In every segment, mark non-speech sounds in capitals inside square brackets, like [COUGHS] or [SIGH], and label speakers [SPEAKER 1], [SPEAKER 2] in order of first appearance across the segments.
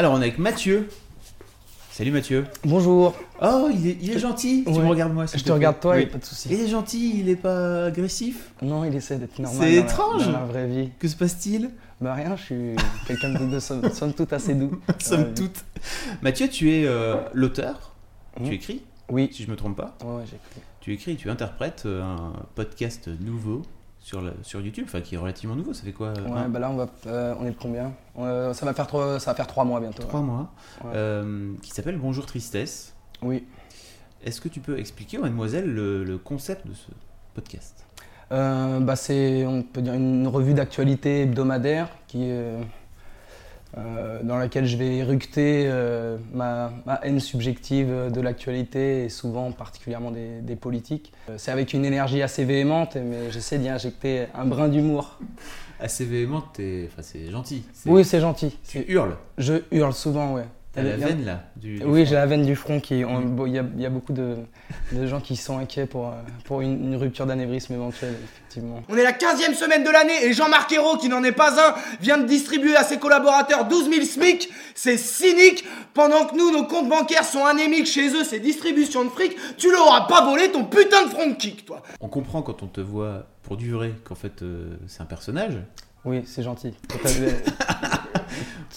[SPEAKER 1] Alors, on est avec Mathieu. Salut Mathieu.
[SPEAKER 2] Bonjour.
[SPEAKER 1] Oh, il est, il est gentil. Tu
[SPEAKER 2] Ouais.
[SPEAKER 1] me regardes moi.
[SPEAKER 2] Je
[SPEAKER 1] te
[SPEAKER 2] regarde toi,
[SPEAKER 1] Oui.
[SPEAKER 2] pas de souci.
[SPEAKER 1] Il est gentil, il est pas agressif.
[SPEAKER 2] Non, il essaie d'être normal.
[SPEAKER 1] C'est
[SPEAKER 2] la-
[SPEAKER 1] étrange.
[SPEAKER 2] Dans la vraie vie.
[SPEAKER 1] Que se passe-t-il?
[SPEAKER 2] Bah rien, je suis quelqu'un de, de somme, [LAUGHS] somme toute assez doux.
[SPEAKER 1] Somme toute. Mathieu, tu es euh, l'auteur. Tu écris,
[SPEAKER 2] Oui.
[SPEAKER 1] si je me trompe pas.
[SPEAKER 2] Ouais, cru.
[SPEAKER 1] Tu écris, tu interprètes euh, un podcast nouveau sur, le- sur YouTube, enfin qui est relativement nouveau. Ça fait quoi euh,
[SPEAKER 2] Ouais, bah là, on, va, euh, on est de combien? Euh, ça, va faire trois, ça va faire trois mois bientôt.
[SPEAKER 1] Trois mois.
[SPEAKER 2] Ouais.
[SPEAKER 1] qui s'appelle Bonjour Tristesse.
[SPEAKER 2] Oui.
[SPEAKER 1] Est-ce que tu peux expliquer aux mademoiselles le, le concept de ce podcast?
[SPEAKER 2] Bah, c'est, on peut dire, une revue d'actualité hebdomadaire qui euh, dans laquelle je vais éructer euh, ma, ma haine subjective de l'actualité et souvent particulièrement des, des politiques. Euh, C'est avec une énergie assez véhémente, mais j'essaie d'y injecter un brin d'humour.
[SPEAKER 1] Assez véhément, t'es- enfin, c'est gentil.
[SPEAKER 2] Oui, c'est gentil.
[SPEAKER 1] Tu hurles.
[SPEAKER 2] Je hurle souvent, ouais.
[SPEAKER 1] T'as la veine là. Du, du
[SPEAKER 2] Oui, j'ai la veine du front qui. bon, Il y, a, il y a beaucoup de, de gens qui sont inquiets pour, euh, pour une, une rupture d'anévrisme éventuelle, effectivement.
[SPEAKER 3] On est la 15e semaine de l'année et Jean-Marc Ayrault, qui n'en est pas un, vient de distribuer à ses collaborateurs 12 000 SMIC. C'est cynique. Pendant que nous, nos comptes bancaires sont anémiques chez eux, c'est distribution de fric. Tu leur auras pas volé ton putain de front kick, toi.
[SPEAKER 1] On comprend quand on te voit pour du vrai qu'en fait euh, c'est un personnage.
[SPEAKER 2] Oui, c'est gentil. [LAUGHS]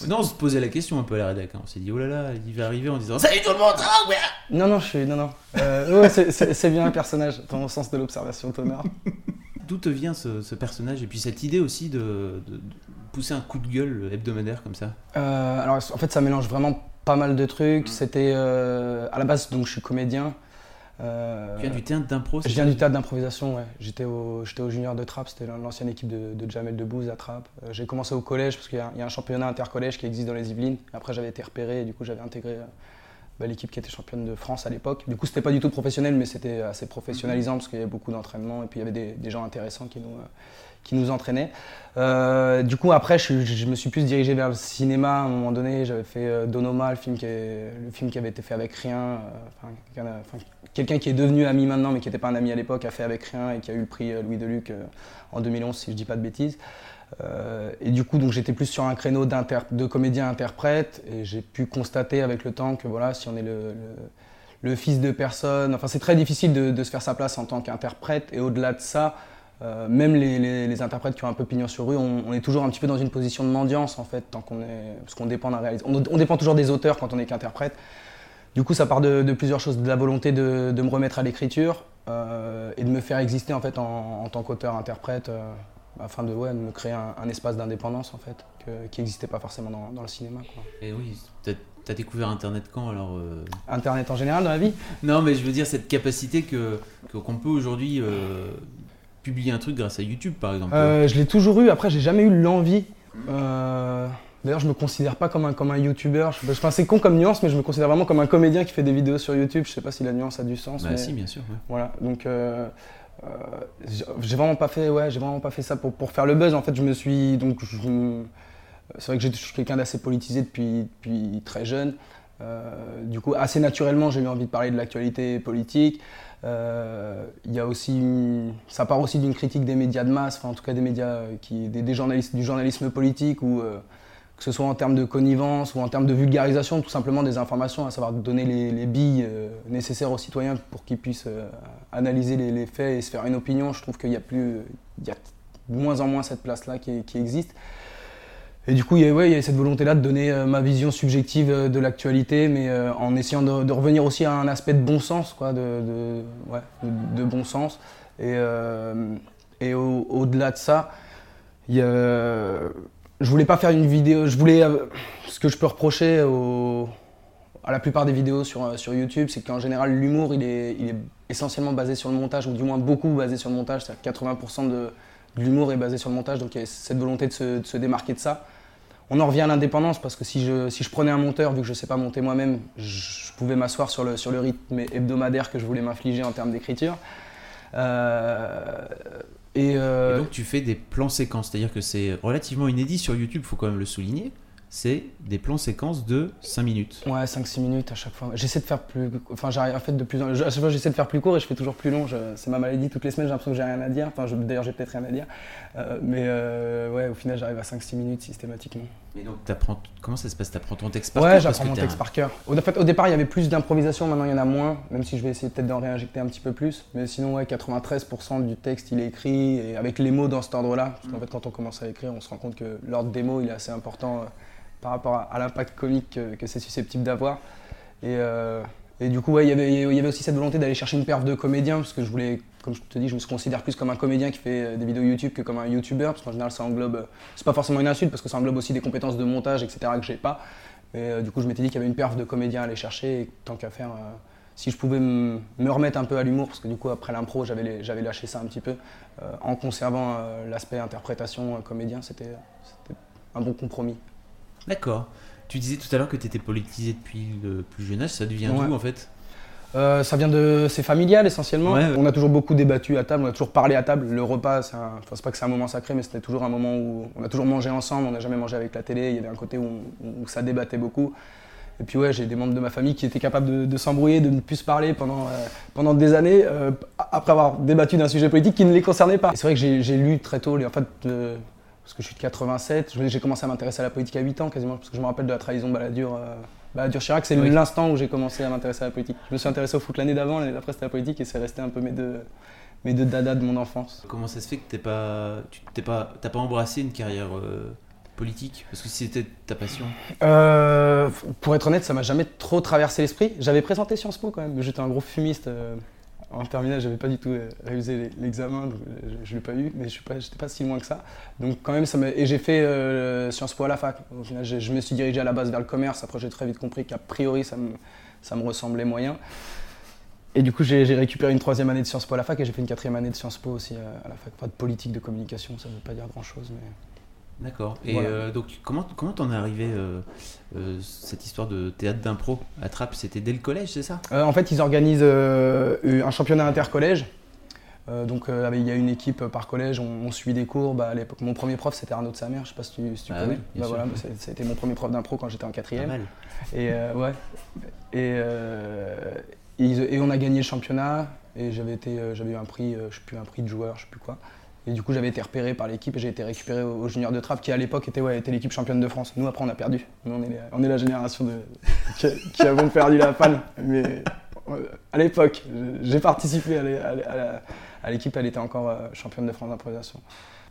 [SPEAKER 1] Non, on se posait la question un peu à la rédac. hein. On s'est dit, oh là là, il va arriver en disant Salut tout le monde ah, ouais.
[SPEAKER 2] non, non, je suis. Non, non. Euh, ouais, c'est- bien un personnage, dans le sens de l'observation tonnerre. [LAUGHS]
[SPEAKER 1] D'où te vient ce, ce personnage Et puis cette idée aussi de, de- de pousser un coup de gueule hebdomadaire comme ça?
[SPEAKER 2] Euh, alors, en fait, ça mélange vraiment pas mal de trucs. C'était. euh, à la base, donc, je suis comédien. Euh,
[SPEAKER 1] Tu viens du théâtre d'impro
[SPEAKER 2] Je viens du théâtre d'improvisation, ouais. J'étais au, junior de Trappes, c'était l'ancienne équipe de, de Jamel Debbouze à Trappes. Euh, J'ai commencé au collège parce qu'il y, y a un championnat intercollège qui existe dans les Yvelines. Après, j'avais été repéré et du coup, j'avais intégré euh, bah, l'équipe qui était championne de France à l'époque. Du coup, c'était pas du tout professionnel, mais c'était assez professionnalisant parce qu'il y avait beaucoup d'entraînement et puis il y avait des, gens intéressants qui nous, euh, qui nous entraînaient. Euh, du coup, après, je, me suis plus dirigé vers le cinéma. À un moment donné, j'avais fait euh, Donoma, le film, qui le film qui avait été fait avec rien. quelqu'un qui est devenu ami maintenant, mais qui n'était pas un ami à l'époque, a fait avec rien et qui a eu le prix Louis Deluc en 2011, si je dis pas de bêtises. Euh, et du coup, j'étais plus sur un créneau de comédien-interprète et j'ai pu constater avec le temps que voilà, si on est le, fils de personne, enfin c'est très difficile de, se faire sa place en tant qu'interprète et au-delà de ça, euh, même les, interprètes qui ont un peu pignon sur rue, on, est toujours un petit peu dans une position de mendiance en fait, tant qu'on est, parce qu'on dépend d'un réalisateur. On, dépend toujours des auteurs quand on est qu'interprète. Du coup, ça part de, plusieurs choses, de la volonté de, me remettre à l'écriture euh, et de me faire exister en fait en, tant qu'auteur-interprète, afin de, ouais, de me créer un, un espace d'indépendance en fait, que- qui n'existait pas forcément dans, dans le cinéma. quoi.
[SPEAKER 1] Et oui, t'as t'as découvert Internet quand alors euh?
[SPEAKER 2] Internet en général dans la vie?
[SPEAKER 1] Non, mais je veux dire cette capacité que qu'on peut aujourd'hui euh, publier un truc grâce à YouTube par exemple.
[SPEAKER 2] Euh, je l'ai toujours eu. Après, j'ai jamais eu l'envie. D'ailleurs, je me considère pas comme un, comme un youtubeur. Je- Enfin, c'est con comme nuance, mais je me considère vraiment comme un comédien qui fait des vidéos sur YouTube. Je sais pas si la nuance a du sens.
[SPEAKER 1] bah
[SPEAKER 2] mais
[SPEAKER 1] si, bien sûr. ouais.
[SPEAKER 2] Voilà. Donc, euh, j'ai- vraiment pas fait. Ouais, j'ai vraiment pas fait ça pour, pour faire le buzz. En fait, je me suis donc. C'est vrai que je suis quelqu'un d'assez politisé depuis, depuis très jeune. Euh, du coup, assez naturellement, j'ai eu envie de parler de l'actualité politique. Euh, Il y a aussi, ça part aussi d'une critique des médias de masse, enfin en tout cas des médias qui, des, des journalistes, du journalisme politique que ce soit en termes de connivence ou en termes de vulgarisation, tout simplement des informations, à savoir donner les, les billes euh, nécessaires aux citoyens pour qu'ils puissent euh, analyser les, faits et se faire une opinion. Je trouve qu'il y a plus, il y a de moins en moins cette place-là qui, existe. Et du coup, il y a, ouais, il y a cette volonté-là de donner euh, ma vision subjective de l'actualité, mais en essayant de, revenir aussi à un aspect de bon sens, quoi, de, ouais, de- bon sens. Et, et au- au-delà de ça, il y a, je voulais pas faire une vidéo. Je voulais euh, ce que je peux reprocher à la plupart des vidéos sur, euh, sur YouTube, c'est qu'en général l'humour il est, il est essentiellement basé sur le montage, ou du moins beaucoup basé sur le montage. C'est-à-dire que 80% de, l'humour est basé sur le montage, donc il y a cette volonté de se, de se démarquer de ça. On en revient à l'indépendance parce que si je, si je prenais un monteur, vu que je ne sais pas monter moi-même, je, je pouvais m'asseoir sur le, sur le rythme hebdomadaire que je voulais m'infliger en termes d'écriture. Euh, et, euh,
[SPEAKER 1] Et donc tu fais des plans séquences, c'est-à-dire que c'est relativement inédit sur YouTube, faut quand même le souligner. C'est des plans séquences de 5 minutes.
[SPEAKER 2] Ouais, 5-6 minutes à chaque fois. J'essaie de faire plus. Enfin, j'arrive en fait de plus en. À chaque fois, j'essaie de faire plus court et je fais toujours plus long. Je- C'est ma maladie. Toutes les semaines, j'ai l'impression que j'ai rien à dire. Enfin, je- d'ailleurs, j'ai peut-être rien à dire. Euh, mais euh, ouais, au final, j'arrive à 5-6 minutes systématiquement.
[SPEAKER 1] Et donc t'apprends, comment ça se passe? T'apprends ton texte par
[SPEAKER 2] Ouais,
[SPEAKER 1] cœur parce
[SPEAKER 2] j'apprends mon texte
[SPEAKER 1] un-
[SPEAKER 2] par cœur. Au, en fait, au départ, il y avait plus d'improvisation. Maintenant, il y en a moins. Même si je vais essayer peut-être d'en réinjecter un petit peu plus. Mais sinon, ouais, 93% du texte, il est écrit et avec les mots dans cet ordre-là. Parce qu'en fait, quand on commence à écrire, on se rend compte que l'ordre des mots, il est assez important euh, par rapport à, l'impact comique que, c'est susceptible d'avoir. Et, euh, et du coup, ouais, il y avait- il y avait aussi cette volonté d'aller chercher une perf de comédien, parce que je voulais, comme je te dis, je me considère plus comme un comédien qui fait euh, des vidéos YouTube que comme un YouTuber, parce qu'en général, ça englobe, euh, c'est pas forcément une insulte, parce que ça englobe aussi des compétences de montage, etc., que j'ai pas. Euh, du coup, je m'étais dit qu'il y avait une perf de comédien à aller chercher, et tant qu'à faire, si je pouvais me me remettre un peu à l'humour, parce que du coup, après l'impro, j'avais lâché ça un petit peu, en conservant l'aspect interprétation comédien, c'était un bon compromis.
[SPEAKER 1] D'accord. Tu disais tout à l'heure que tu étais politisé depuis le plus jeune âge, ça devient
[SPEAKER 2] Ouais.
[SPEAKER 1] d'où en fait?
[SPEAKER 2] Euh, ça vient de. C'est familial essentiellement.
[SPEAKER 1] Ouais, ouais.
[SPEAKER 2] On a toujours beaucoup débattu à table, on a toujours parlé à table. Le repas, c'est un- enfin, pas que c'est un moment sacré, mais c'était toujours un moment où on a toujours mangé ensemble, on n'a jamais mangé avec la télé. Il y avait un côté où, où ça débattait beaucoup. Et puis ouais, j'ai des membres de ma famille qui étaient capables de, de s'embrouiller, de ne plus se parler pendant, euh, pendant des années, euh, après avoir débattu d'un sujet politique qui ne les concernait pas. C'est vrai que j'ai lu très tôt, les- en fait, parce que je suis de 87, je- j'ai commencé à m'intéresser à la politique à 8 ans quasiment, parce que je me rappelle de la trahison Balladur. euh, Balladur-Chirac, c'est
[SPEAKER 1] Oui.
[SPEAKER 2] l'instant où j'ai commencé à m'intéresser à la politique. Je me suis intéressé au foot l'année d'avant, l'année d'après c'était la politique, et c'est resté un peu mes deux, mes deux dadas de mon enfance.
[SPEAKER 1] Comment ça se fait que t'es pas, tu t'es pas, t'as pas embrassé une carrière euh, politique? Parce que si c'était ta passion.
[SPEAKER 2] Euh, pour être honnête, ça m'a jamais trop traversé l'esprit. J'avais présenté Sciences Po quand même, j'étais un gros fumiste. En terminale, j'avais pas du tout euh, révisé l'examen, donc euh, je, je l'ai pas eu, mais je suis pas, pas si loin que ça. Donc quand même, ça et j'ai fait euh, Sciences Po à la fac. Au je me suis dirigé à la base vers le commerce. Après, j'ai très vite compris qu'a priori, ça me, ça me ressemblait moyen. Et du coup, j'ai récupéré une troisième année de Sciences Po à la fac et j'ai fait une quatrième année de Sciences Po aussi à la fac. Pas de politique de communication, ça veut pas dire grand-chose, mais...
[SPEAKER 1] D'accord. Et
[SPEAKER 2] Voilà.
[SPEAKER 1] euh, donc comment comment t'en es arrivé euh, euh, cette histoire de théâtre d'impro à Trappes? C'était dès le collège, c'est ça?
[SPEAKER 2] En fait, ils organisent un championnat intercollège. Donc, il y a une équipe par collège, on, on suit des cours. Bah, à l'époque, mon premier prof, c'était Arnaud de sa mère. Je sais pas si tu, si tu
[SPEAKER 1] Ah
[SPEAKER 2] connais.
[SPEAKER 1] oui,
[SPEAKER 2] Bah, voilà, c'était mon premier prof d'impro quand j'étais en
[SPEAKER 1] Pas
[SPEAKER 2] quatrième.
[SPEAKER 1] mal.
[SPEAKER 2] Et ouais. Et, et on a gagné le championnat. Et j'avais été, j'avais eu un prix, je sais plus, un prix de joueur, je sais plus quoi. Et du coup, j'avais été repéré par l'équipe et j'ai été récupéré au, junior de Trappes, qui à l'époque était, ouais, était l'équipe championne de France. Nous, après, on a perdu. Nous, on est, la génération [LAUGHS] qui, qui avons perdu la panne. Mais euh, à l'époque, j'ai participé à l'équipe, elle était encore euh, championne de France d'improvisation.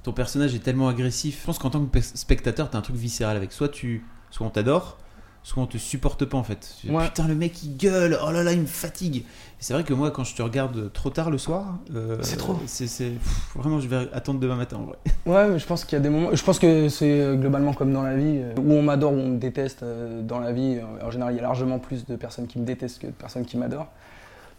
[SPEAKER 1] Ton personnage est tellement agressif. Je pense qu'en tant que pe- spectateur, t'as un truc viscéral avec. Soit tu, soit on t'adore, soit on te supporte pas en fait.
[SPEAKER 2] Ouais.
[SPEAKER 1] Putain, le mec il gueule. Oh là là, il me fatigue. C'est vrai que moi, quand je te regarde trop tard le soir, euh,
[SPEAKER 2] C'est trop.
[SPEAKER 1] C'est c'est- pff, vraiment, je vais attendre demain matin en vrai. [LAUGHS]
[SPEAKER 2] Ouais, mais je pense qu'il y a des moments. Je pense que c'est euh, globalement comme dans la vie, euh, où on m'adore, où on me déteste. Dans la vie, en général, il y a largement plus de personnes qui me détestent que de personnes qui m'adorent.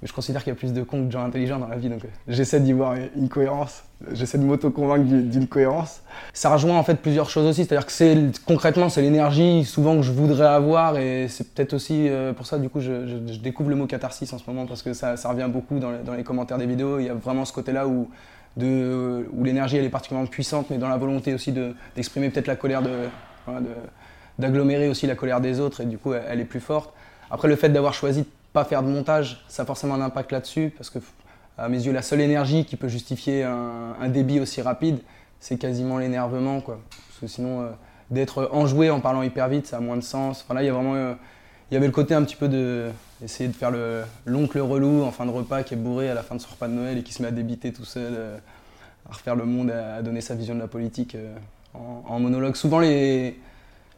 [SPEAKER 2] Mais je considère qu'il y a plus de cons que de gens intelligents dans la vie, donc euh, j'essaie d'y voir une cohérence. J'essaie de m'auto-convaincre du- d'une cohérence. Ça rejoint en fait plusieurs choses aussi, c'est-à-dire que concrètement c'est l'énergie souvent que je voudrais avoir et c'est peut-être aussi euh, pour ça du coup je, découvre le mot catharsis en ce moment parce que ça, revient beaucoup dans les, commentaires des vidéos. Il y a vraiment ce côté-là où l'énergie elle est particulièrement puissante, mais dans la volonté aussi de- d'exprimer peut-être la colère voilà, de- d'agglomérer aussi la colère des autres et du coup elle est plus forte. Après le fait d'avoir choisi de pas faire de montage, ça a forcément un impact là-dessus parce que à mes yeux la seule énergie qui peut justifier un, débit aussi rapide, c'est quasiment l'énervement quoi. Parce que sinon euh, d'être enjoué en parlant hyper vite, ça a moins de sens. Enfin euh, il y avait le côté un petit peu de essayer de faire le l'oncle relou en fin de repas qui est bourré à la fin de son repas de Noël et qui se met à débiter tout seul, euh, à refaire le monde, à, donner sa vision de la politique en monologue. Souvent les,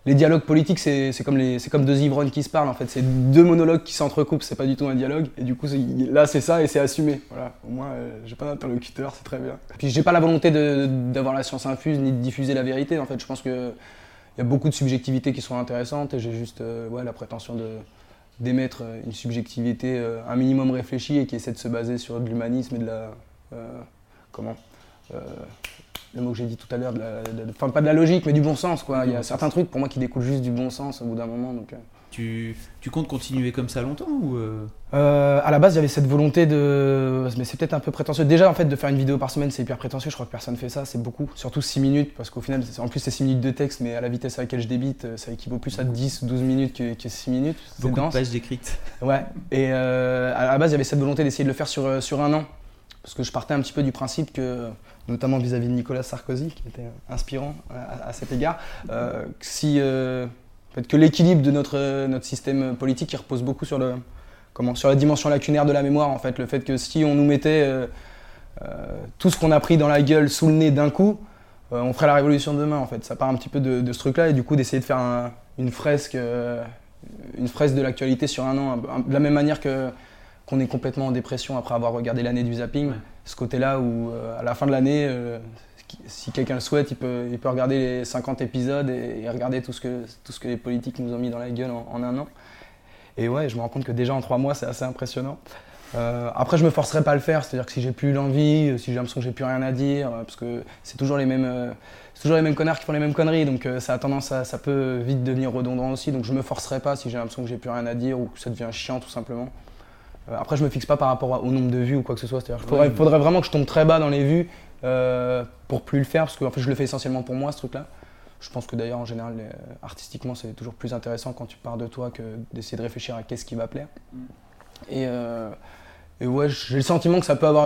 [SPEAKER 2] les dialogues politiques c'est comme, les- comme deux ivrognes qui se parlent en fait, c'est deux monologues qui s'entrecoupent, c'est pas du tout un dialogue et du coup là c'est ça et c'est assumé. Voilà, au moins euh, j'ai pas d'interlocuteur, c'est très bien. Puis j'ai pas la volonté d'avoir la science infuse ni de diffuser la vérité en fait, je pense que il y a beaucoup de subjectivités qui sont intéressantes et j'ai juste euh, ouais, la prétention d'émettre euh, une subjectivité euh, un minimum réfléchie et qui essaie de se baser sur de l'humanisme et de la comment le mot que j'ai dit tout à l'heure, enfin pas de la logique, mais du bon sens. Quoi. Il y a certains trucs pour moi qui découlent juste du bon sens au bout d'un moment. Donc, euh.
[SPEAKER 1] Tu, tu comptes continuer comme ça longtemps ou euh,
[SPEAKER 2] Euh, à la base, il y avait cette volonté de. Mais c'est peut-être un peu prétentieux. Déjà, en fait, de faire une vidéo par semaine, c'est hyper prétentieux. Je crois que personne fait ça. C'est beaucoup. Surtout 6 minutes, parce qu'au final, en plus, c'est 6 minutes de texte, mais à la vitesse à laquelle je débite, ça équivaut plus à 10 ou 12 minutes que, que 6 minutes. C'est
[SPEAKER 1] beaucoup de
[SPEAKER 2] dense.
[SPEAKER 1] pages décrites
[SPEAKER 2] Ouais. Et euh, à la base, il y avait cette volonté d'essayer de le faire sur, sur un an. Parce que je partais un petit peu du principe que, notamment vis-à-vis de Nicolas Sarkozy, qui était inspirant à, à cet égard, euh, si. euh, que l'équilibre de notre, euh, notre système politique repose beaucoup sur, le, comment, sur la dimension lacunaire de la mémoire. En fait, le fait que si on nous mettait euh, euh, tout ce qu'on a pris dans la gueule sous le nez d'un coup, euh, on ferait la révolution de demain. En fait, ça part un petit peu de, ce truc-là et du coup d'essayer de faire un- une fresque, euh, une de l'actualité sur un an, de la même manière que qu'on est complètement en dépression après avoir regardé l'année du zapping. Ce côté-là où euh, à la fin de l'année, euh, si quelqu'un le souhaite, il peut, regarder les 50 épisodes et, regarder tout ce, que, les politiques nous ont mis dans la gueule en, un an. Et ouais, je me rends compte que déjà en trois mois, c'est assez impressionnant. Euh, après, je me forcerai pas à le faire, c'est-à-dire que si j'ai plus l'envie, si j'ai l'impression que j'ai plus rien à dire, parce que c'est toujours les mêmes, toujours les mêmes connards qui font les mêmes conneries, donc ça a tendance à, ça peut vite devenir redondant aussi. Donc je me forcerai pas si j'ai l'impression que j'ai plus rien à dire ou que ça devient chiant tout simplement. Euh, après, je me fixe pas par rapport au nombre de vues ou quoi que ce soit. C'est-à-dire, il faudrait, vraiment que je tombe très bas dans les vues euh, pour plus le faire, parce que en fait, je le fais essentiellement pour moi ce truc-là. Je pense que d'ailleurs, en général, euh, artistiquement, c'est toujours plus intéressant quand tu pars de toi que d'essayer de réfléchir à qu'est-ce qui va plaire. Et, euh, et ouais, j'ai le sentiment que ça peut avoir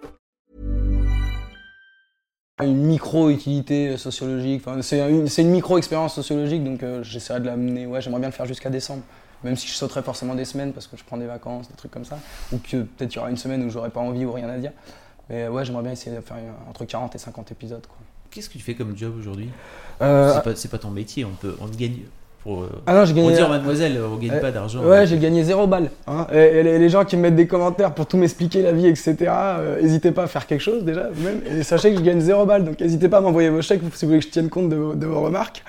[SPEAKER 2] une micro-utilité sociologique. Enfin, c'est une, micro-expérience sociologique, donc euh, j'essaierai de l'amener. Ouais, j'aimerais bien le faire jusqu'à décembre. Même si je sauterais forcément des semaines parce que je prends des vacances, des trucs comme ça. Ou que peut-être il y aura une semaine où j'aurais pas envie ou rien à dire. Mais ouais, j'aimerais bien essayer de faire entre 40 et 50 épisodes. Quoi.
[SPEAKER 1] Qu'est-ce que tu fais comme job aujourd'hui?
[SPEAKER 2] Euh,
[SPEAKER 1] C'est pas, pas ton métier, on peut on te gagne pour, euh,
[SPEAKER 2] ah non, j'ai
[SPEAKER 1] pour
[SPEAKER 2] gagné.
[SPEAKER 1] dire mademoiselle, on gagne
[SPEAKER 2] Euh,
[SPEAKER 1] pas d'argent.
[SPEAKER 2] Ouais, j'ai gagné zéro balle. hein. Et, et les, les gens qui me mettent des commentaires pour tout m'expliquer la vie, etc., euh, n'hésitez pas à faire quelque chose déjà, même. Et sachez que je gagne zéro balle, donc n'hésitez pas à m'envoyer vos chèques si vous voulez que je tienne compte de, vos- de vos remarques.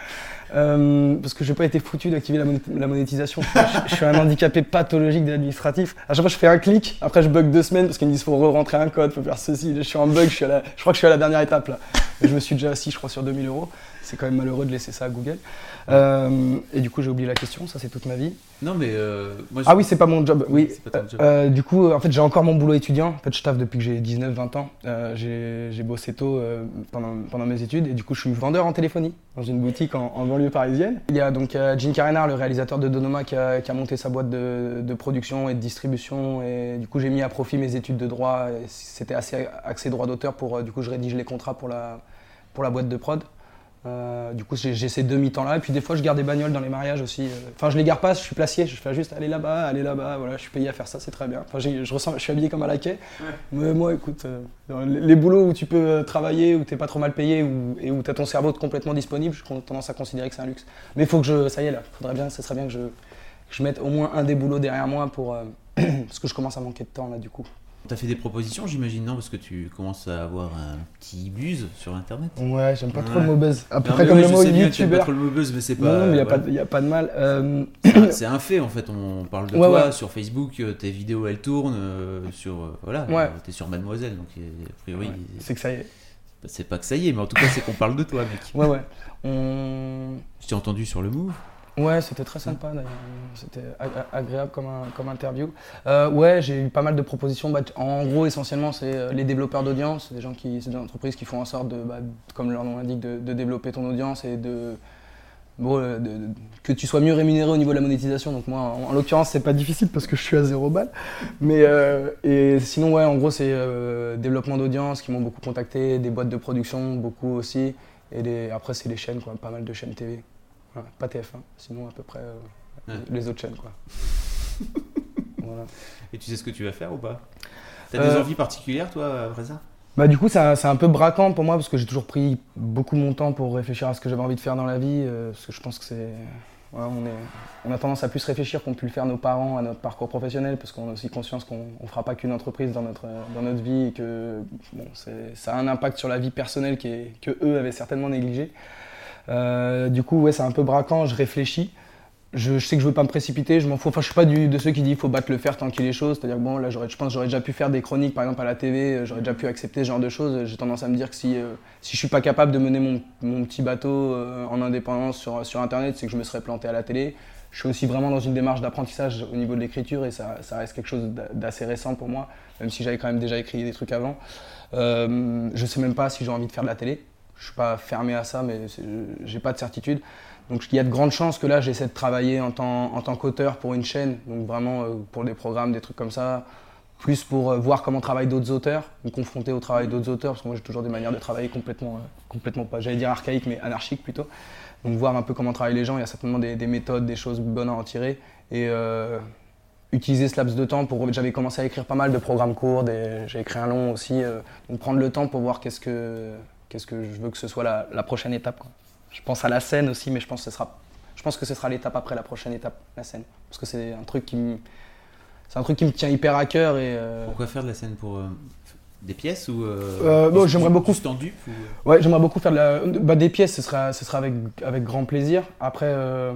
[SPEAKER 2] Euh, parce que j'ai pas été foutu d'activer la, moné- la monétisation. je, je suis un handicapé pathologique de l'administratif. À chaque fois, je fais un clic, après je bug deux semaines parce qu'ils me disent faut re-rentrer un code, faut faire ceci. Je suis en bug, je, suis à la- je crois que je suis à la dernière étape là. Et je me suis déjà assis, je crois, sur 2000 euros. C'est quand même malheureux de laisser ça à Google. Euh, et du coup, j'ai oublié la question, ça c'est toute ma vie.
[SPEAKER 1] Non, mais euh, moi, je-
[SPEAKER 2] Ah oui, c'est pas mon job. Oui.
[SPEAKER 1] Pas ton job.
[SPEAKER 2] Euh, du coup, en fait, j'ai encore mon boulot étudiant. En fait, je taffe depuis que j'ai 19-20 ans. J'ai bossé tôt pendant, pendant mes études et du coup, je suis vendeur en téléphonie dans une boutique en, en banlieue parisienne. Il y a donc Gene Carénard, le réalisateur de Donoma, qui a, qui a monté sa boîte de, de production et de distribution. Et du coup, j'ai mis à profit mes études de droit. C'était assez axé droit d'auteur pour. du coup, je rédige les contrats pour la, pour la boîte de prod. Euh, du coup, j'ai ces demi-temps-là. Et puis, des fois, je garde des bagnoles dans les mariages aussi. euh. Enfin, je les garde pas, je suis placier. Je fais juste aller là-bas, aller là-bas. Voilà, je suis payé à faire ça, c'est très bien. Enfin, je, ressens, je suis habillé comme un laquais. Mais moi, écoute, euh, les, boulots où tu peux travailler, où t'es pas trop mal payé où, et où t'as ton cerveau complètement disponible, j'ai tendance à considérer que c'est un luxe. Mais il faut que je. Ça y est, là. Faudrait bien, ce serait bien que je, que je mette au moins un des boulots derrière moi pour. euh, [CLEARS THROAT] parce que je commence à manquer de temps, là, du coup.
[SPEAKER 1] T'as fait des propositions, j'imagine, non? Parce que tu commences à avoir un petit buzz sur internet.
[SPEAKER 2] Ouais, j'aime pas trop
[SPEAKER 1] Ouais.
[SPEAKER 2] le mot buzz. À peu
[SPEAKER 1] Non,
[SPEAKER 2] près
[SPEAKER 1] mais
[SPEAKER 2] comme
[SPEAKER 1] oui,
[SPEAKER 2] le mot
[SPEAKER 1] pas trop le mot buzz, mais c'est pas.
[SPEAKER 2] Non, non, mais il n'y a, pas de- y a pas de mal. Euh,
[SPEAKER 1] C'est un- fait en fait, on parle de
[SPEAKER 2] Ouais,
[SPEAKER 1] toi
[SPEAKER 2] ouais.
[SPEAKER 1] sur Facebook, euh, tes vidéos elles tournent euh, sur. euh, voilà,
[SPEAKER 2] Ouais.
[SPEAKER 1] t'es sur Mademoiselle, donc a priori.
[SPEAKER 2] C'est que ça y est.
[SPEAKER 1] C'est pas que ça y est, mais en tout cas, c'est qu'on parle de toi, mec.
[SPEAKER 2] Ouais, ouais. On...
[SPEAKER 1] Je t'ai entendu sur le move.
[SPEAKER 2] Ouais, c'était très sympa d'ailleurs. C'était ag- agréable comme, comme interview. Euh, ouais, j'ai eu pas mal de propositions. Bah, en gros, essentiellement, c'est euh, les développeurs d'audience. Des gens qui, c'est des entreprises qui font en sorte de, bah, comme leur nom l'indique, de, développer ton audience et de, bon, euh, que tu sois mieux rémunéré au niveau de la monétisation. Donc moi, en, en l'occurrence, c'est pas difficile parce que je suis à zéro balle. Mais et sinon, ouais, en gros, c'est développement d'audience qui m'ont beaucoup contacté, des boîtes de production, beaucoup aussi. Et après, c'est les chaînes, quoi, pas mal de chaînes TV. Voilà, pas TF1, sinon à peu près euh,
[SPEAKER 1] Ouais.
[SPEAKER 2] les autres chaînes, quoi. [LAUGHS] voilà.
[SPEAKER 1] Et tu sais ce que tu vas faire ou pas? T'as des
[SPEAKER 2] Euh,
[SPEAKER 1] envies particulières, toi, après ça
[SPEAKER 2] Bah du coup c'est un, peu braquant pour moi parce que j'ai toujours pris beaucoup mon temps pour réfléchir à ce que j'avais envie de faire dans la vie euh, parce que je pense que c'est ouais, on, est, on a tendance à plus réfléchir qu'ont pu le faire nos parents à notre parcours professionnel parce qu'on a aussi conscience qu'on ne fera pas qu'une entreprise dans notre, dans notre vie et que bon, ça a un impact sur la vie personnelle qui est, que eux avaient certainement négligé. Euh, du coup ouais c'est un peu braquant, je réfléchis. Je, sais que je veux pas me précipiter, je m'en fous. Je suis pas du, de ceux qui disent faut battre le fer tant qu'il est chaud. C'est-à-dire bon, là, je pense j'aurais déjà pu faire des chroniques, par exemple à la TV, euh, j'aurais déjà pu accepter ce genre de choses. J'ai tendance à me dire que si, euh, si je suis pas capable de mener mon, petit bateau euh, en indépendance sur, Internet, c'est que je me serais planté à la télé. Je suis aussi vraiment dans une démarche d'apprentissage au niveau de l'écriture et ça, reste quelque chose d'a- d'assez récent pour moi, même si j'avais quand même déjà écrit des trucs avant. Je sais même pas si j'ai envie de faire de la télé. Je suis pas fermé à ça, mais j'ai pas de certitude. Donc il y a de grandes chances que là j'essaie de travailler en tant, qu'auteur pour une chaîne, donc vraiment euh, pour des programmes, des trucs comme ça, plus pour euh, voir comment travaillent d'autres auteurs, me confronter au travail d'autres auteurs, parce que moi j'ai toujours des manières de travailler complètement, euh, complètement pas, j'allais dire archaïques, mais anarchiques plutôt. Donc voir un peu comment travaillent les gens, il y a certainement des, des méthodes, des choses bonnes à en tirer. Et utiliser ce laps de temps pour. J'avais commencé à écrire pas mal de programmes courts, j'ai écrit un long aussi. donc prendre le temps pour voir qu'est-ce que, qu'est-ce que je veux que ce soit la, la prochaine étape. quoi. Je pense à la scène aussi, mais je pense que ce sera, je pense que ce sera l'étape après la prochaine étape, la scène. Parce que c'est un truc qui me, c'est un truc qui me tient hyper à cœur et. euh,
[SPEAKER 1] Pourquoi faire de la scène pour euh, des pièces ou euh,
[SPEAKER 2] Euh, bon,
[SPEAKER 1] du-
[SPEAKER 2] j'aimerais beaucoup-
[SPEAKER 1] du stand-up ou, euh,
[SPEAKER 2] Ouais, j'aimerais beaucoup faire de la, bah, des pièces, ce sera, ce sera avec, avec grand plaisir. Après, euh,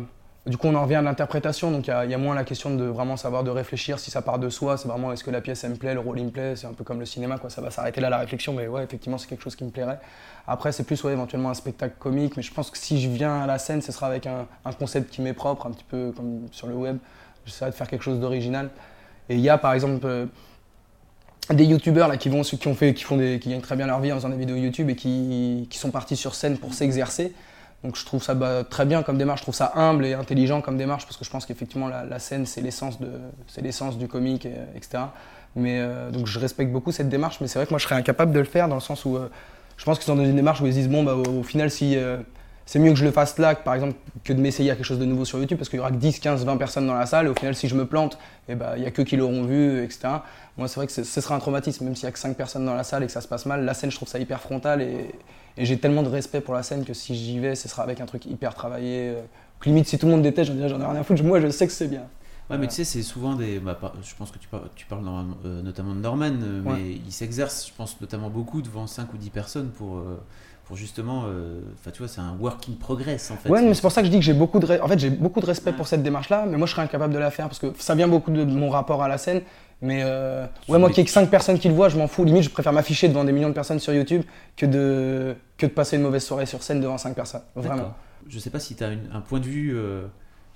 [SPEAKER 2] du coup, on en revient à l'interprétation, donc il y a, moins la question de vraiment savoir de réfléchir si ça part de soi. C'est vraiment est-ce que la pièce elle me plaît, le rôle il me plaît? C'est un peu comme le cinéma, quoi. Ça va s'arrêter là la réflexion, mais ouais, effectivement, c'est quelque chose qui me plairait. Après, c'est plus ouais, éventuellement un spectacle comique, mais je pense que si je viens à la scène, ce sera avec un, concept qui m'est propre, un petit peu comme sur le web. J'essaierai de faire quelque chose d'original. Et il y a par exemple. euh, des youtubeurs qui qui qui gagnent très bien leur vie en faisant des vidéos YouTube et qui sont partis sur scène pour s'exercer donc je trouve ça bah, très bien comme démarche. Je trouve ça humble et intelligent comme démarche parce que je pense qu'effectivement la, scène c'est l'essence du comique et, etc mais euh, donc je respecte beaucoup cette démarche mais c'est vrai que moi je serais incapable de le faire dans le sens où euh, je pense qu'ils sont dans une démarche où ils se disent bon bah au, au final si euh, c'est mieux que je le fasse là, que, par exemple, que de m'essayer à quelque chose de nouveau sur YouTube, parce qu'il y aura que 10, 15, 20 personnes dans la salle, et au final, si je me plante, eh ben, il n'y a que qui l'auront vu, etc. Moi, c'est vrai que ce sera un traumatisme, même s'il n'y a que 5 personnes dans la salle et que ça se passe mal. La scène, je trouve ça hyper frontal, et, et j'ai tellement de respect pour la scène que si j'y vais, ce sera avec un truc hyper travaillé. euh, que limite, si tout le monde déteste, j'en dirais, j'en ai rien à foutre, moi, je sais que c'est bien.
[SPEAKER 1] Ouais, mais tu sais, c'est souvent des. bah, je pense que tu parles, tu parles normalement- euh, notamment de Norman, euh, mais il s'exerce, je pense, notamment beaucoup devant 5 ou 10 personnes pour, euh, pour justement. euh, Enfin, tu vois, c'est un work in progress en fait.
[SPEAKER 2] Ouais, mais c'est pour ça que je dis que j'ai beaucoup de, re- en fait, j'ai beaucoup de respect
[SPEAKER 1] Ouais.
[SPEAKER 2] pour cette démarche-là, mais moi je serais incapable de la faire parce que ça vient beaucoup de mon rapport à la scène. Mais euh, ouais, moi y ait que 5 personnes qui le voient, je m'en fous. Limite, je préfère m'afficher devant des millions de personnes sur YouTube que de, que de passer une mauvaise soirée sur scène devant 5 personnes. Vraiment.
[SPEAKER 1] Je sais pas si tu as un point de vue euh,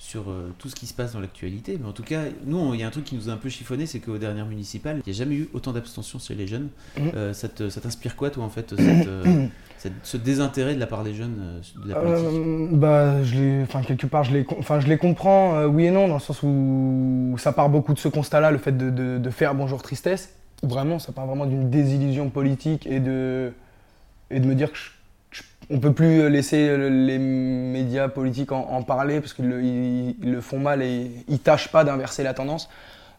[SPEAKER 1] sur euh, tout ce qui se passe dans l'actualité, mais en tout cas, nous, il y a un truc qui nous a un peu chiffonné, c'est qu'aux dernières municipales, il n'y a jamais eu autant d'abstention chez les jeunes.
[SPEAKER 2] Mhm.
[SPEAKER 1] Euh, ça t'inspire quoi, toi, en fait, cette, euh, [COUGHS] cette- ce désintérêt de la part des jeunes de la politique?
[SPEAKER 2] Bah, je enfin quelque part, je les, com- enfin je les comprends, oui et non, dans le sens où ça part beaucoup de ce constat-là, le fait de, de- de faire Bonjour Tristesse. Vraiment, ça part vraiment d'une désillusion politique et de, et de me dire que je- on peut plus laisser les médias politiques en, parler parce qu'ils le, font mal et ils tâchent pas d'inverser la tendance.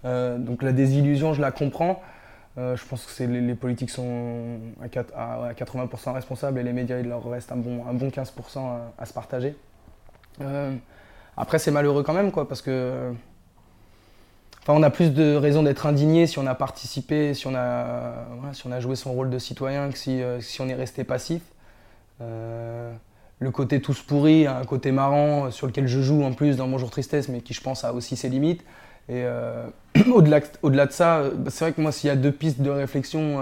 [SPEAKER 2] Euh, donc la désillusion, je la comprends. Euh, je pense que les, les politiques sont à, quat- à- ouais, à 80% responsables et les médias, il leur reste un bon, un bon 15% à, se partager. Euh, après, c'est malheureux quand même, quoi, parce que. Enfin, on a plus de raisons d'être indigné si on a participé, si on a, si on a joué son rôle de citoyen que euh, si on est resté passif. Euh, le côté tous pourri, un côté marrant euh, sur lequel je joue en plus dans Bonjour Tristesse, mais qui je pense a aussi ses limites. Et euh, [CLEARS THROAT] au-delà de ça, bah, c'est vrai que moi, s'il y a deux pistes de réflexion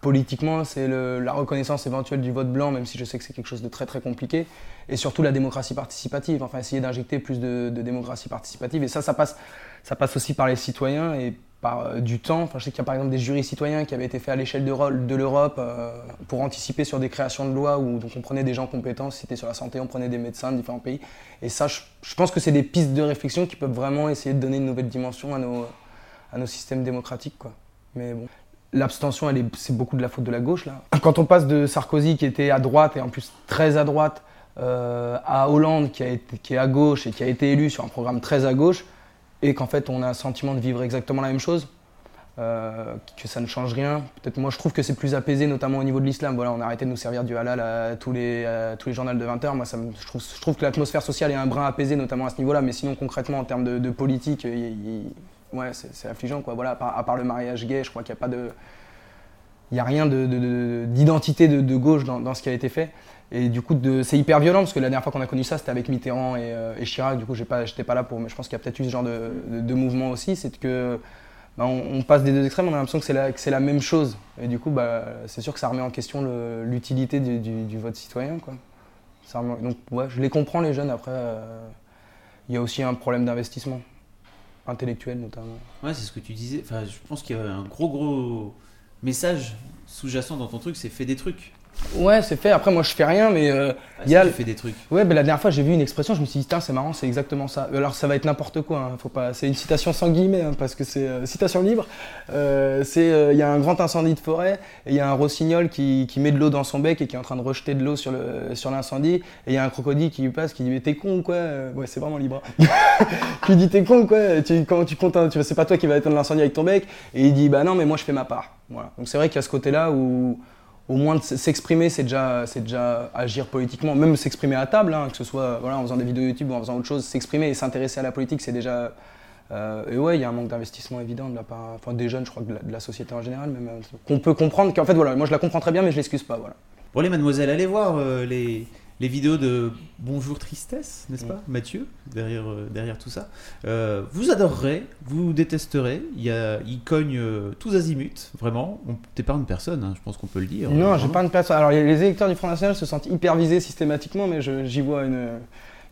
[SPEAKER 2] politiquement, c'est la reconnaissance éventuelle du vote blanc, même si je sais que c'est quelque chose de très très compliqué, et surtout la démocratie participative, enfin essayer d'injecter plus de, démocratie participative. Et ça, ça passe, ça passe aussi par les citoyens par euh, du temps. Enfin, je sais qu'il y a par exemple des jurys citoyens qui avaient été faits à l'échelle de, ro- de l'Europe euh, pour anticiper sur des créations de lois où donc on prenait des gens compétents, si c'était sur la santé, on prenait des médecins de différents pays. Et ça, je, pense que c'est des pistes de réflexion qui peuvent vraiment essayer de donner une nouvelle dimension à nos, à nos systèmes démocratiques. Mais bon. L'abstention, c'est beaucoup de la faute de la gauche là. [LAUGHS] Quand on passe de Sarkozy qui était à droite et en plus très à droite euh, à Hollande qui, qui est à gauche et qui a été élu sur un programme très à gauche et qu'en fait on a un sentiment de vivre exactement la même chose. euh, que ça ne change rien. Peut-être moi je trouve que c'est plus apaisé, notamment au niveau de l'islam. Voilà, on a arrêté de nous servir du halal à tous les, à tous les journaux de 20h. Moi, ça je, trouve, que l'atmosphère sociale est un brin apaisé, notamment à ce niveau-là. Mais sinon, concrètement, en termes de, politique, ouais, c'est affligeant. Voilà, à part le mariage gay, je crois qu'il n'y a pas de. Il n'y a rien de- de- de- d'identité de, gauche dans, ce qui a été fait. Et du coup, c'est hyper violent parce que la dernière fois qu'on a connu ça, c'était avec Mitterrand et, euh, Chirac. Du coup, j'ai pas, j'étais pas là pour, mais je pense qu'il y a peut-être eu ce genre de, mouvement aussi. C'est que bah, on, passe des deux extrêmes, on a l'impression que c'est la, la même chose. Et du coup, bah, c'est sûr que ça remet en question l'utilité du, vote citoyen. Quoi. Donc, ouais, je les comprends, les jeunes. Après, euh, il y a aussi un problème d'investissement, intellectuel notamment.
[SPEAKER 1] Ouais, c'est ce que tu disais. Enfin, je pense qu'il y a un gros, gros message sous-jacent dans ton truc, c'est fais des trucs.
[SPEAKER 2] Ouais, c'est fait. Après, moi, je fais rien, mais euh,
[SPEAKER 1] Ah,
[SPEAKER 2] il y a.
[SPEAKER 1] si, tu fais des trucs.
[SPEAKER 2] Ouais, mais la dernière fois, j'ai vu une expression, je me suis dit, c'est marrant, c'est exactement ça. Alors, ça va être n'importe quoi, hein, faut pas... c'est une citation sans guillemets, hein, parce que c'est euh, citation libre. Euh, c'est, euh, il y a un grand incendie de forêt, et il y a un rossignol qui, qui met de l'eau dans son bec et qui est en train de rejeter de l'eau sur, le, sur l'incendie, et il y a un crocodile qui lui passe, qui dit, mais t'es con ou quoi? Euh, Ouais, c'est vraiment libre. hein. [LAUGHS] qui dit, t'es con ou quoi? Tu, Comment tu comptes, tu, c'est pas toi qui vas éteindre l'incendie avec ton bec? Et il dit, bah non, mais moi, je fais ma part. Voilà. Donc, c'est vrai qu'il y a ce côté-là où au moins s'exprimer, c'est déjà, déjà agir politiquement, même s'exprimer à table, hein, que ce soit voilà, en faisant des vidéos YouTube ou en faisant autre chose, s'exprimer et s'intéresser à la politique, c'est déjà. euh, et ouais, il y a un manque d'investissement évident de la part, enfin des jeunes, je crois, de la, de la société en général, même, euh, qu'on peut comprendre. Qu'en fait, voilà, moi je la comprends très bien, mais je l'excuse pas, voilà.
[SPEAKER 1] Bon, les mademoiselles, allez voir euh, les, les vidéos de Bonjour Tristesse, n'est-ce pas, Mathieu, derrière, euh, derrière tout ça. Euh, vous adorerez, vous détesterez. Il, y a, il cogne euh, tous azimuts, vraiment. On t'épargne personne, hein, je pense qu'on peut le dire.
[SPEAKER 2] Non, j'ai pas une place. Alors, les électeurs du Front National se sentent hyper visés systématiquement, mais j'y vois une,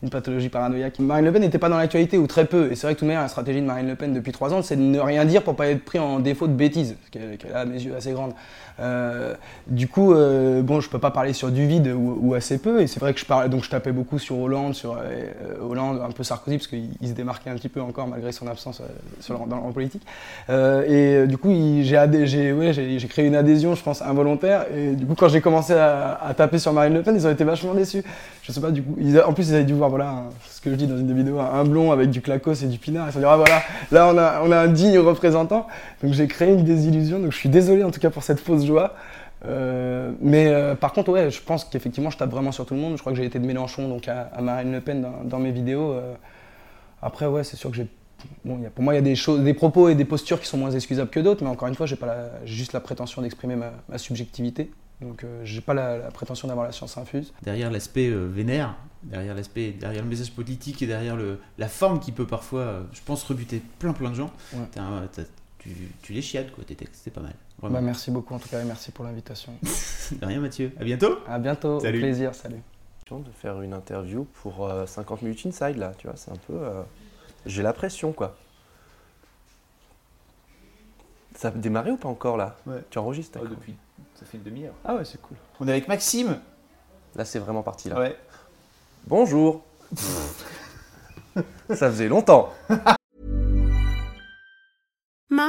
[SPEAKER 2] une pathologie paranoïaque. Marine Le Pen n'était pas dans l'actualité, ou très peu. Et c'est vrai que, tout de même, la stratégie de Marine Le Pen depuis trois ans, c'est de ne rien dire pour pas être pris en défaut de bêtises, est, qui est, à mes yeux assez grande. Euh, du coup, euh, bon, je peux pas parler sur du vide ou, assez peu. Et c'est vrai que je parlais, donc je tapais beaucoup sur Hollande, sur euh, Hollande, un peu Sarkozy, parce qu'il il se démarquait un petit peu encore malgré son absence euh, sur dans, en politique. Et du coup, j'ai créé une adhésion, je pense, involontaire. Et du coup, quand j'ai commencé à taper sur Marine Le Pen, ils ont été vachement déçus. Je sais pas, du coup, en plus, ils avaient dû voir, voilà, ce que je dis dans une des vidéos, un, blond avec du clacos et du pinard. Ils se sont dit, ah voilà, là, on a, on a un digne représentant. Donc j'ai créé une désillusion. Donc je suis désolé en tout cas pour cette fausse joie. Euh, mais euh, par contre, ouais, je pense qu'effectivement, je tape vraiment sur tout le monde. Je crois que j'ai été de Mélenchon donc à, Marine Le Pen dans, mes vidéos. Euh, après, ouais, c'est sûr que j'ai. Bon, pour moi, il y a des choses, des propos et des postures qui sont moins excusables que d'autres, mais encore une fois, j'ai pas juste la prétention d'exprimer ma subjectivité. Donc, euh, j'ai pas la, la prétention d'avoir la science infuse.
[SPEAKER 1] derrière l'aspect euh, vénère, derrière l'aspect, derrière le message politique et derrière le, la forme qui peut parfois, euh, je pense, rebuter plein plein de gens.
[SPEAKER 2] Ouais.
[SPEAKER 1] t'as un- t'as- tu, tu les chiades quoi, tes textes, c'est pas mal.
[SPEAKER 2] Bah, merci beaucoup en tout cas et merci pour l'invitation. [LAUGHS]
[SPEAKER 1] De rien Mathieu, à bientôt.
[SPEAKER 2] À bientôt,
[SPEAKER 1] Salut.
[SPEAKER 2] au plaisir, salut.
[SPEAKER 4] de faire une interview pour euh, 50 minutes inside là, tu vois, c'est un peu. euh, J'ai la pression quoi. Ça a démarré ou pas encore là
[SPEAKER 1] Ouais.
[SPEAKER 4] Tu enregistres
[SPEAKER 1] Oh, depuis, ça fait une demi-heure.
[SPEAKER 4] Ah ouais, c'est cool.
[SPEAKER 1] On est avec Maxime.
[SPEAKER 4] Là, c'est vraiment parti là.
[SPEAKER 1] Ouais.
[SPEAKER 4] Bonjour. [LAUGHS] Ça faisait longtemps. [LAUGHS]